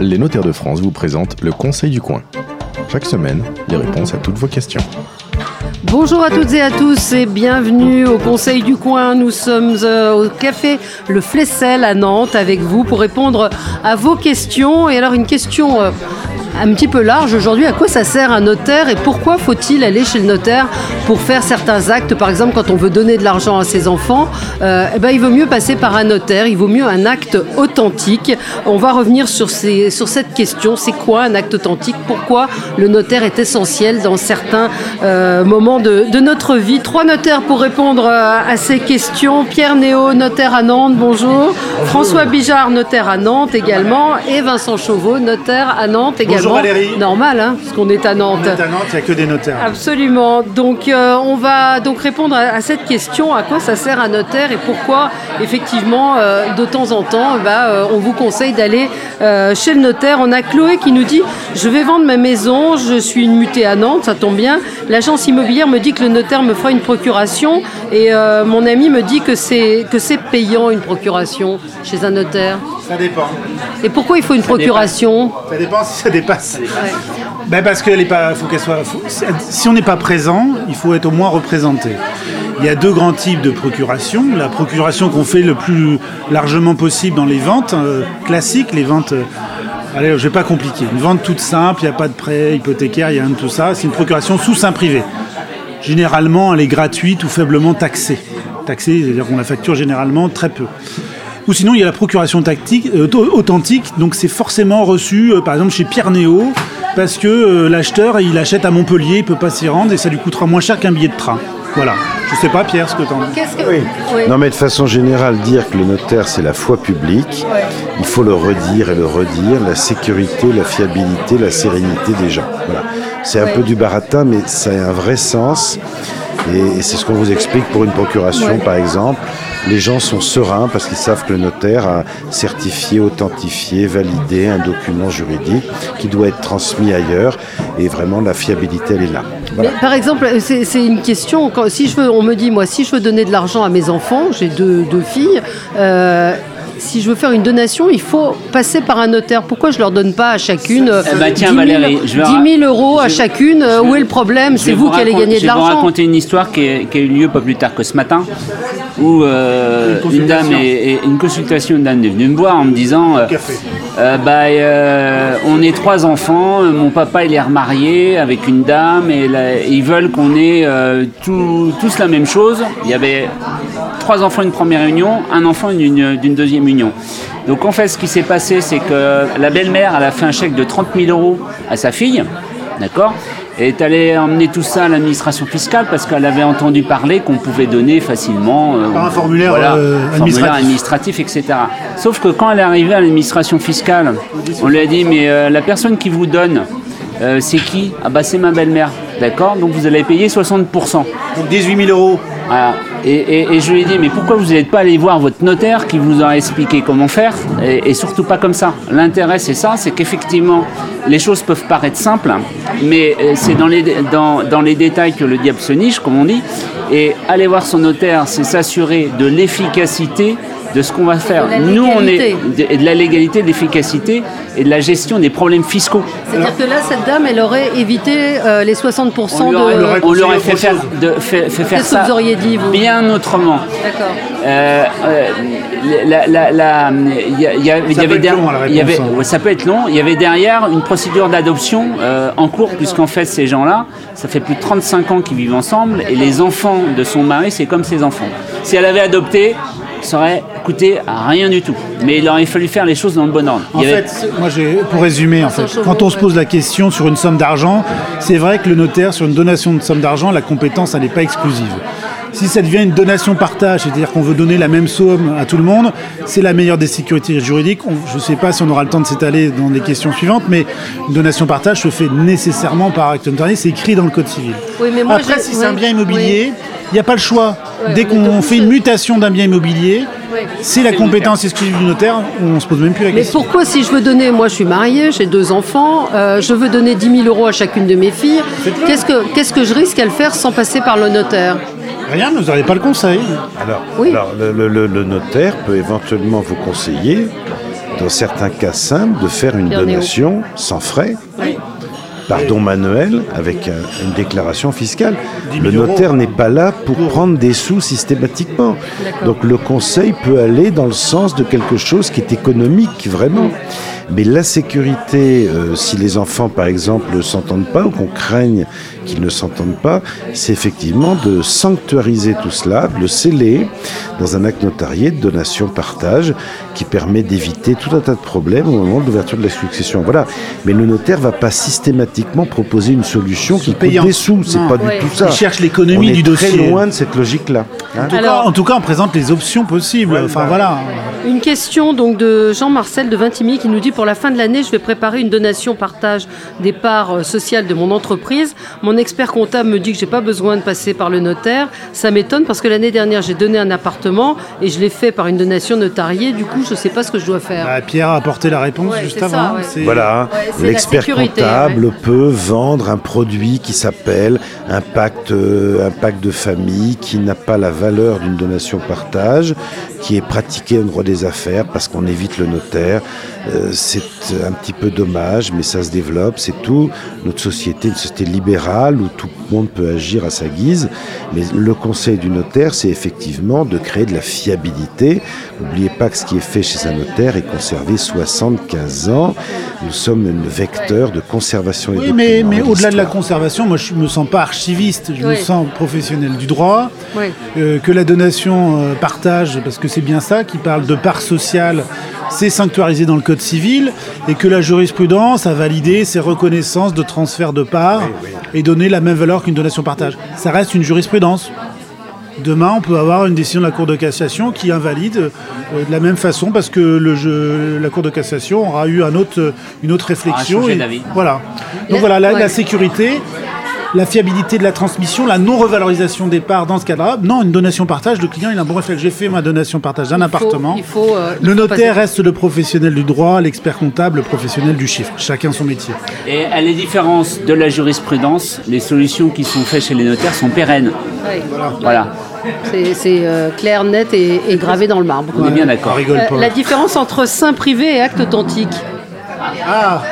Les notaires de France vous présentent le Conseil du coin. Chaque semaine, les réponses à toutes vos questions. Bonjour à toutes et à tous et bienvenue au Conseil du coin. Nous sommes euh, au café Le Flessel à Nantes avec vous pour répondre à vos questions. Et alors une question euh, un petit peu large aujourd'hui. À quoi ça sert un notaire et pourquoi faut-il aller chez le notaire pour faire certains actes Par exemple, quand on veut donner de l'argent à ses enfants, euh, eh ben, il vaut mieux passer par un notaire. Il vaut mieux un acte authentique. On va revenir sur, ces, sur cette question. C'est quoi un acte authentique? Pourquoi le notaire est essentiel dans certains euh, moments de, de, notre vie? Trois notaires pour répondre euh, à ces questions. Pierre Néo, notaire à Nantes, bonjour. François Bijard, notaire à Nantes également. Et Vincent Chauveau, notaire à Nantes également. Bonjour Valérie. Normal, hein, parce qu'on est à Nantes. On est à Nantes, il n'y a que des notaires. Absolument. Donc, euh, on va donc répondre à, à, cette question à quoi ça sert un notaire et pourquoi, effectivement, euh, de temps en temps, bah, euh, on vous conseille d'aller chez le notaire. On a Chloé qui nous dit Je vais vendre ma maison, je suis une mutée à Nantes, ça tombe bien. L'agence immobilière me dit que le notaire me fera une procuration et mon ami me dit que c'est payant une procuration chez un notaire. Ça dépend. Et pourquoi il faut une ça procuration? Dépend. Ça dépend si ça dépasse. Ben parce qu'elle est pas, faut qu'elle soit. Faut, si on n'est pas présent, il faut être au moins représenté. Il y a deux grands types de procuration. La procuration qu'on fait le plus largement possible dans les ventes euh, classiques, les ventes. Euh, allez, je vais pas compliquer. Une vente toute simple, il n'y a pas de prêt hypothécaire, il y a rien de tout ça. C'est une procuration sous sein privé. Généralement, elle est gratuite ou faiblement taxée. Taxée, c'est-à-dire qu'on la facture généralement très peu. Ou sinon, il y a la procuration tactique, euh, authentique, donc c'est forcément reçu, euh, par exemple, chez Pierre Néo, parce que euh, l'acheteur, il achète à Montpellier, il peut pas s'y rendre, et ça lui coûtera moins cher qu'un billet de train. Voilà. Je sais pas, Pierre, ce que tu en dis. Que... Oui. oui. Non, mais de façon générale, dire que le notaire, c'est la foi publique, ouais. il faut le redire et le redire, la sécurité, la fiabilité, la sérénité des gens. Voilà. C'est un ouais. peu du baratin, mais ça a un vrai sens. Et, et c'est ce qu'on vous explique pour une procuration, ouais. par exemple. Les gens sont sereins parce qu'ils savent que le notaire a certifié, authentifié, validé un document juridique qui doit être transmis ailleurs. Et vraiment, la fiabilité, elle est là. Voilà. Mais par exemple, c'est une question. Quand, si je veux, on me dit, moi, si je veux donner de l'argent à mes enfants, j'ai deux, deux, filles. Euh, si je veux faire une donation, il faut passer par un notaire. Pourquoi je ne leur donne pas à chacune eh ben, tiens, 10, 000, Valérie, 10 000 euros à chacune je, Où est le problème? C'est vous, vous qui allez gagner de l'argent. Je vais vous raconter une histoire qui, a eu lieu pas plus tard que ce matin, où euh, une, une, dame est, une consultation, une dame est venue me voir en me disant euh, euh, bah, on est trois enfants, mon papa il est remarié avec une dame et, et ils veulent qu'on ait tout, tous la même chose. Il y avait trois enfants d'une première union, un enfant d'une deuxième union. Donc en fait, ce qui s'est passé, c'est que la belle-mère, elle a fait un chèque de 30 000 euros à sa fille, d'accord? et est allée emmener tout ça à l'administration fiscale parce qu'elle avait entendu parler qu'on pouvait donner facilement euh, Par un formulaire, voilà, euh, formulaire administratif. administratif, etc. Sauf que quand elle est arrivée à l'administration fiscale, on lui a dit mais euh, la personne qui vous donne, c'est qui? Ah bah c'est ma belle-mère, d'accord? Donc vous allez payer 60%. Donc 18 000 euros. Voilà. Et, je lui ai dit, mais pourquoi vous n'êtes pas allé voir votre notaire qui vous a expliqué comment faire et, et surtout pas comme ça. L'intérêt, c'est ça, c'est qu'effectivement, les choses peuvent paraître simples, mais c'est dans les, dans, dans les détails que le diable se niche, comme on dit. Et aller voir son notaire, c'est s'assurer de l'efficacité de ce qu'on va faire. Nous, on est de, de la légalité, de l'efficacité et de la gestion des problèmes fiscaux. C'est-à-dire que là, cette dame, elle aurait évité euh, les 60% on aurait, de. On lui aurait fait faire, de, fait, fait faire ça vous auriez dit, vous bien autrement. D'accord. Euh, la, la, la, y a, y a, ça, y avait peut long, y avait, ça peut être long. Il y avait derrière une procédure d'adoption euh, en cours, puisqu'en fait, ces gens-là, ça fait plus de 35 ans qu'ils vivent ensemble, et les enfants de son mari, c'est comme ses enfants. Si elle avait adopté, ça aurait coûté rien du tout. Mais il aurait fallu faire les choses dans le bon ordre. En fait, moi, pour résumer, en fait, quand on se pose la question sur une somme d'argent, c'est vrai que le notaire, sur une donation de somme d'argent, la compétence, elle n'est pas exclusive. Si ça devient une donation partage, c'est-à-dire qu'on veut donner la même somme à tout le monde, c'est la meilleure des sécurités juridiques. On, je ne sais pas si on aura le temps de s'étaler dans les questions suivantes, mais une donation partage se fait nécessairement par acte notarié, c'est écrit dans le Code civil. Oui, mais moi, Après, si oui, c'est un bien immobilier, il oui. n'y a pas le choix. Ouais, Dès qu'on fait une mutation d'un bien immobilier, c'est la compétence exclusive du notaire, on ne se pose même plus la mais question. Mais pourquoi, si je veux donner, moi je suis mariée, j'ai deux enfants, euh, je veux donner 10 000 euros à chacune de mes filles, qu'est-ce que, qu'est-ce que je risque à le faire sans passer par le notaire? Rien, vous n'aurez pas le conseil. Alors, oui. alors le, le, le, notaire peut éventuellement vous conseiller dans certains cas simples, de faire une donation sans frais. Par don manuel avec une déclaration fiscale. Le notaire n'est pas là pour prendre des sous systématiquement. Donc le conseil peut aller dans le sens de quelque chose qui est économique, vraiment. Mais la sécurité, euh, si les enfants, par exemple, ne s'entendent pas ou qu'on craigne qu'ils ne s'entendent pas, c'est effectivement de sanctuariser tout cela, de le sceller dans un acte notarié de donation-partage qui permet d'éviter tout un tas de problèmes au moment de l'ouverture de la succession. Voilà. Mais le notaire ne va pas systématiquement proposer une solution qui coûte des sous. C'est pas du tout ça. Il cherche l'économie du dossier. Très loin de cette logique-là. Hein. en, tout cas, on présente les options possibles. enfin voilà. Une question donc de Jean-Marcel de Vintimille qui nous dit pour la fin de l'année, je vais préparer une donation partage des parts euh, sociales de mon entreprise. Mon expert comptable me dit que j'ai pas besoin de passer par le notaire. Ça m'étonne parce que l'année dernière, j'ai donné un appartement et je l'ai fait par une donation notariée. Du coup, je sais pas ce que je dois faire. Bah, Pierre a apporté la réponse juste avant. Voilà, l'expert comptable peut vendre un produit qui s'appelle un pacte, euh, un pacte de famille qui n'a pas la valeur d'une donation partage, qui est pratiqué en droit des affaires parce qu'on évite le notaire. Euh, c'est un petit peu dommage, mais ça se développe, c'est tout. Notre société, une société libérale où tout le monde peut agir à sa guise. Mais le conseil du notaire, c'est effectivement de créer de la fiabilité. N'oubliez pas que ce qui est fait chez un notaire est conservé 75 ans. Nous sommes un vecteur de conservation oui, mais, mais au-delà de la conservation, moi je me sens pas archiviste, je me sens professionnel du droit. Euh, que la donation euh, partage, parce que c'est bien ça, qui parle de part sociale, c'est sanctuarisé dans le Code civil, et que la jurisprudence a validé ces reconnaissances de transfert de parts et donné la même valeur qu'une donation partage. Ça reste une jurisprudence. Demain, on peut avoir une décision de la Cour de cassation qui invalide euh, de la même façon parce que le la Cour de cassation aura eu un autre, une autre réflexion. Et, voilà. Donc voilà, la sécurité, la fiabilité de la transmission, la non-revalorisation des parts dans ce cadre-là. Non, une donation partage, le client il a un bon réflexe. J'ai fait ma donation partage d'un appartement. Euh, le notaire reste le professionnel du droit, l'expert comptable, le professionnel du chiffre. Chacun son métier. Et à la différence de la jurisprudence, les solutions qui sont faites chez les notaires sont pérennes. Voilà. C'est euh, clair, net et, gravé dans le marbre. On est bien d'accord. Euh, la différence entre sein privé et acte authentique. Ah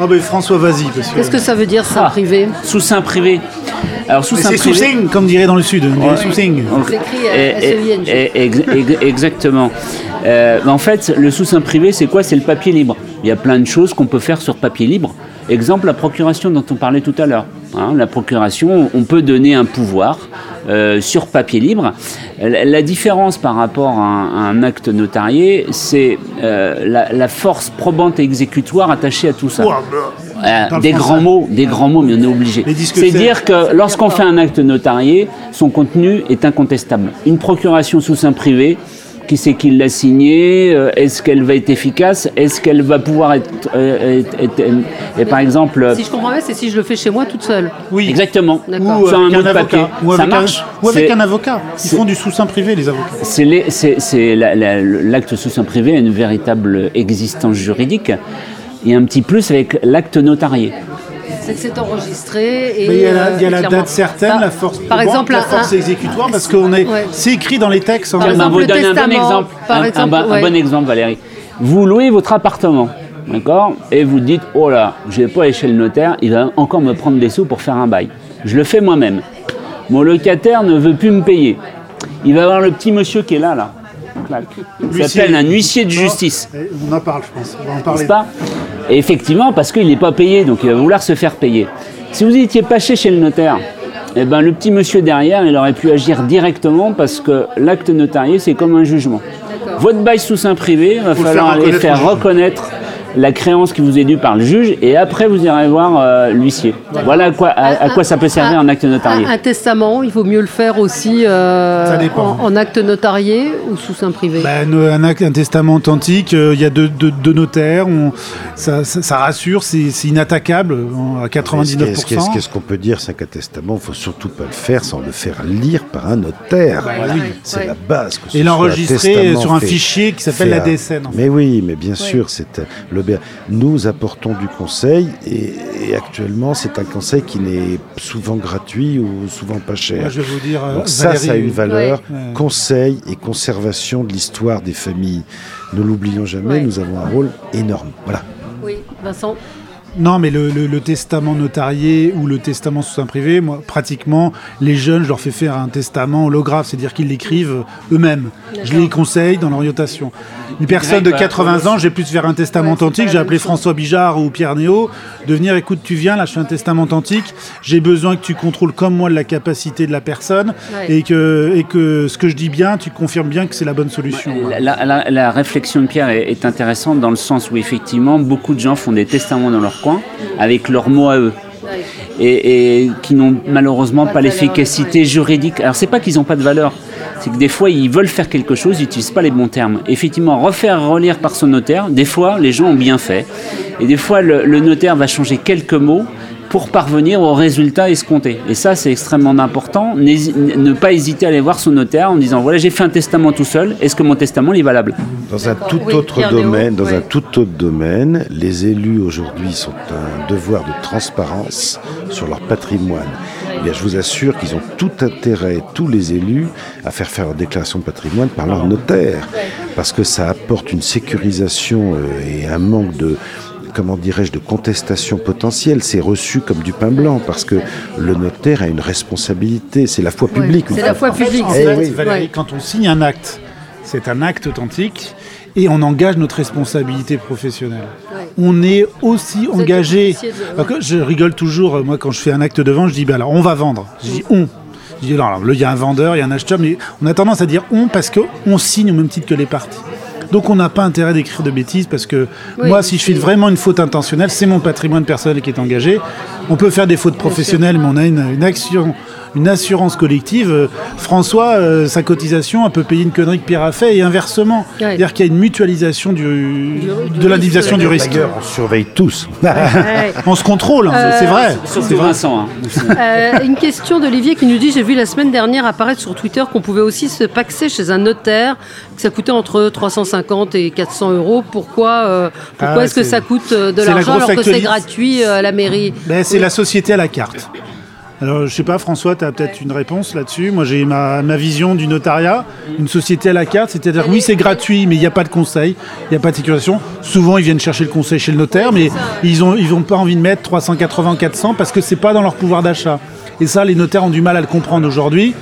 ah ben François, vas-y. Qu'est-ce que ça veut dire, sein ah, privé Sous sein privé. Alors sous sein privé. sous comme dirait dans le sud. Sous écrit Exactement. Euh, en fait, le sous-sein privé, c'est quoi? C'est le papier libre. Il y a plein de choses qu'on peut faire sur papier libre. Exemple, la procuration dont on parlait tout à l'heure. Hein, la procuration, on peut donner un pouvoir euh, sur papier libre. La, différence par rapport à un, acte notarié, c'est euh, la, force probante et exécutoire attachée à tout ça. Euh, des grands mots, des grands mots, mais on est obligé. C'est dire que lorsqu'on fait un acte notarié, son contenu est incontestable. Une procuration sous sein privé, qui c'est qui l'a signé euh, Est-ce qu'elle va être efficace Est-ce qu'elle va pouvoir être, euh, et par exemple Si je comprends bien, c'est si je le fais chez moi toute seule. Oui, exactement. Ou sur un, papier. Ou avec, un, ou avec un avocat. Ils font du sous-sein privé, les avocats. C'est l'acte sous-sein privé a une véritable existence juridique et un petit plus avec l'acte notarié c'est que c'est enregistré. Et, il y a la, euh, date certaine, la force, par exemple, la force exécutoire, parce que est, c'est écrit dans les textes. Par exemple, vous donne un bon exemple. un, bon exemple, Valérie. Vous louez votre appartement, d'accord Et vous dites, oh là, je vais pas aller chez le notaire, il va encore me prendre des sous pour faire un bail. Je le fais moi-même. Mon locataire ne veut plus me payer. Il va avoir le petit monsieur qui est là, là. Il s'appelle un huissier de justice. On en parle, je pense. On va en parler. Pas? Et effectivement, parce qu'il n'est pas payé, donc il va vouloir se faire payer. Si vous étiez pas chez le notaire, eh ben, le petit monsieur derrière, il aurait pu agir directement parce que l'acte notarié, c'est comme un jugement. Votre bail sous sein privé, il va falloir aller faire reconnaître la créance qui vous est due par le juge et après vous irez voir euh, l'huissier. Voilà à quoi, à, quoi ça peut servir un acte notarié. Un, testament, il vaut mieux le faire aussi euh, en, acte notarié ou sous sein privé? Ben, un, acte, un testament authentique, euh, il y a deux, notaires, ça, rassure, c'est inattaquable à 99%. Qu'est-ce qu'on peut dire C'est qu'un testament, il ne faut surtout pas le faire sans le faire lire par un notaire. Ben c'est la base. et l'enregistrer sur un fichier qui s'appelle la DSN. Mais oui, mais bien sûr, c'est le Nous apportons du conseil et, actuellement c'est un conseil qui n'est souvent gratuit ou souvent pas cher. je vais vous dire, Donc ça, ça a une valeur. Conseil et conservation de l'histoire des familles. Ne l'oublions jamais, nous avons un rôle énorme. Voilà. Oui, Vincent non, mais le, testament notarié ou le testament sous un privé, moi, pratiquement, les jeunes, je leur fais faire un testament holographe, c'est-à-dire qu'ils l'écrivent eux-mêmes. Je les conseille dans l'orientation. Une personne de 80 ans, j'ai plus faire un testament authentique, j'ai appelé François Bijard ou Pierre Néo, de venir, écoute, tu viens, là, je fais un testament authentique, j'ai besoin que tu contrôles comme moi la capacité de la personne et, que, et que ce que je dis bien, tu confirmes bien que c'est la bonne solution. La, réflexion de Pierre est, est intéressante dans le sens où, effectivement, beaucoup de gens font des testaments dans leur avec leurs mots à eux. Et, qui n'ont malheureusement pas, l'efficacité juridique. Alors c'est pas qu'ils n'ont pas de valeur, c'est que des fois ils veulent faire quelque chose, ils n'utilisent pas les bons termes. Effectivement, refaire relire par son notaire, des fois les gens ont bien fait, et des fois le notaire va changer quelques mots, pour parvenir au résultat escompté. Et ça, c'est extrêmement important. Ne pas hésiter à aller voir son notaire en disant voilà, j'ai fait un testament tout seul. Est-ce que mon testament est valable? Dans un tout autre domaine, dans un tout autre domaine, les élus aujourd'hui sont un devoir de transparence sur leur patrimoine. Eh bien, je vous assure qu'ils ont tout intérêt, tous les élus, à faire faire leur déclaration de patrimoine par leur notaire, parce que ça apporte une sécurisation euh, et un manque de, comment dirais-je, de contestation potentielle. C'est reçu comme du pain blanc parce que le notaire a une responsabilité. C'est la foi publique. c'est la foi publique. Eh Valérie, quand on signe un acte, c'est un acte authentique et on engage notre responsabilité professionnelle. On est aussi engagé. Je rigole toujours, moi, quand je fais un acte de vente, je dis ben alors on va vendre. Je dis on. Je dis alors, il y a un vendeur, il y a un acheteur, mais on a tendance à dire on parce qu'on signe au même titre que les parties. Donc on n'a pas intérêt d'écrire de bêtises parce que moi, si je fais vraiment une faute intentionnelle, c'est mon patrimoine personnel qui est engagé. On peut faire des fautes professionnelles, mais on a une action une assurance collective. Euh, François, euh, sa cotisation, elle peut payer une connerie que Pierre a fait et inversement. C'est-à-dire qu'il y a une mutualisation du, de l'indemnisation du risque. On surveille tous. on se contrôle, hein, c'est vrai. C'est Vincent. Hein. une question d'Olivier qui nous dit j'ai vu la semaine dernière apparaître sur Twitter qu'on pouvait aussi se paxer chez un notaire, que ça coûtait entre 350 et 400 euros. Pourquoi, euh, pourquoi ah, est-ce que ça coûte de l'argent alors que c'est gratuit à la mairie ben, C'est la société à la carte. Alors, je sais pas, François, tu as peut-être une réponse là-dessus. Moi, j'ai ma, vision du notariat, une société à la carte, c'est-à-dire, oui, c'est gratuit, mais il n'y a pas de conseil, il n'y a pas de sécurisation. Souvent, ils viennent chercher le conseil chez le notaire, mais ils n'ont ils pas envie de mettre 380, 400 parce que c'est pas dans leur pouvoir d'achat. Et ça, les notaires ont du mal à le comprendre aujourd'hui.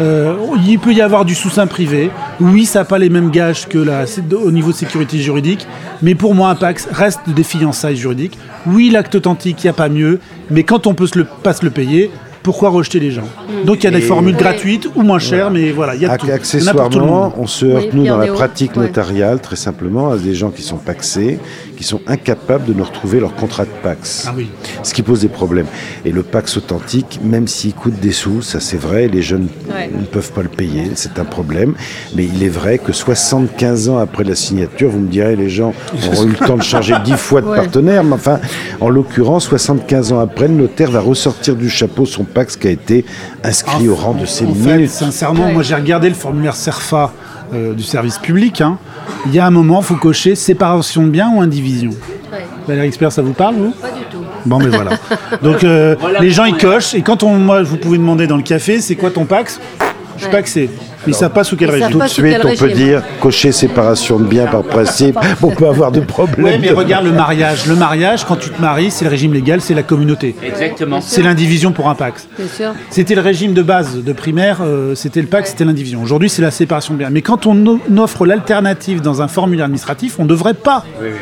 Euh, il peut y avoir du sous-sein privé. Oui, ça n'a pas les mêmes gages que la, au niveau sécurité juridique. Mais pour moi, un PAX reste des fiançailles juridiques. Oui, l'acte authentique, il n'y a pas mieux. Mais quand on peut se le, pas se le payer, pourquoi rejeter les gens mm. Donc il y a des formules gratuites ou moins chères, mais voilà, il y a tout. Accessoirement, on se heurte, nous, dans la pratique notariale, très simplement, à des gens qui sont paxés, qui sont incapables de nous retrouver leur contrat de Pax. Ah oui. Ce qui pose des problèmes. Et le Pax authentique, même s'il coûte des sous, ça c'est vrai, les jeunes ne peuvent pas le payer, c'est un problème. Mais il est vrai que 75 ans après la signature, vous me direz, les gens auront eu le temps de changer 10 fois de partenaire, mais enfin, en l'occurrence, 75 ans après, le notaire va ressortir du chapeau son Pax qui a été inscrit au rang de ses en sincèrement, moi j'ai regardé le formulaire CERFA euh, du service public. Hein. Il y a un moment, il faut cocher séparation de biens ou indivision. Valérie Expert, ça vous parle, vous? Pas du tout. Bon, mais voilà. Donc, euh, les gens, ils cochent. Et quand on, moi, vous pouvez demander dans le café, c'est quoi ton Pax? Je suis paxé. Mais ça passe sous quel régime Tout de suite, on peut dire cocher séparation de biens par principe. on peut avoir de problèmes. Oui, mais regarde le mariage. Le mariage, quand tu te maries, c'est le régime légal, c'est la communauté. Exactement. C'est l'indivision pour un Pax. C'était le régime de base de primaire, euh, c'était le Pax, c'était l'indivision. Aujourd'hui, c'est la séparation de biens. Mais quand on offre l'alternative dans un formulaire administratif, on ne devrait pas. Oui, oui,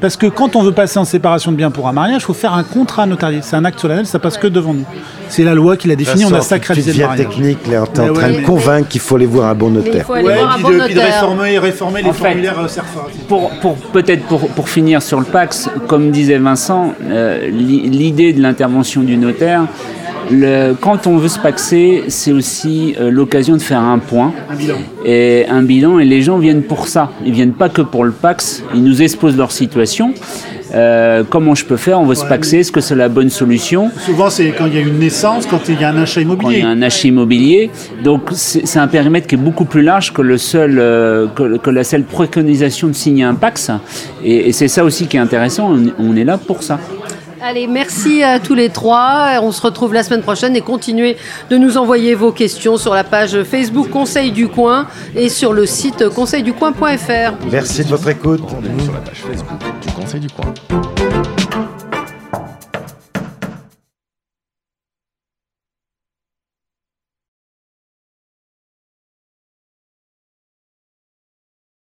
parce que quand on veut passer en séparation de biens pour un mariage, il faut faire un contrat notarié. C'est un acte solennel, ça passe que devant nous. C'est la loi qui l'a défini, on a sacralisé le mariage. technique, là, on est en train de convaincre qu'il faut aller voir un bon notaire. Oui, puis, puis, de réformer, réformer les formulaires euh, pour peut-être pour, pour, finir sur le Pax, comme disait Vincent, euh, l'idée de l'intervention du notaire, quand on veut se paxer, c'est aussi euh, l'occasion de faire un point. Un bilan. Et un bilan, et les gens viennent pour ça. Ils viennent pas que pour le pax, ils nous exposent leur situation. euh, comment je peux faire, on veut se paxer, est-ce que c'est la bonne solution? Souvent, c'est quand il y a une naissance, quand il y a un achat immobilier. Quand il y a un achat immobilier. Donc, c'est un périmètre qui est beaucoup plus large que, le seul, euh, que, la seule préconisation de signer un PAX. Et, c'est ça aussi qui est intéressant, on, est là pour ça. Allez, merci à tous les trois. On se retrouve la semaine prochaine et continuez de nous envoyer vos questions sur la page Facebook Conseil du Coin et sur le site conseilducoin.fr. Merci de votre écoute. Sur la page Facebook du Conseil du Coin.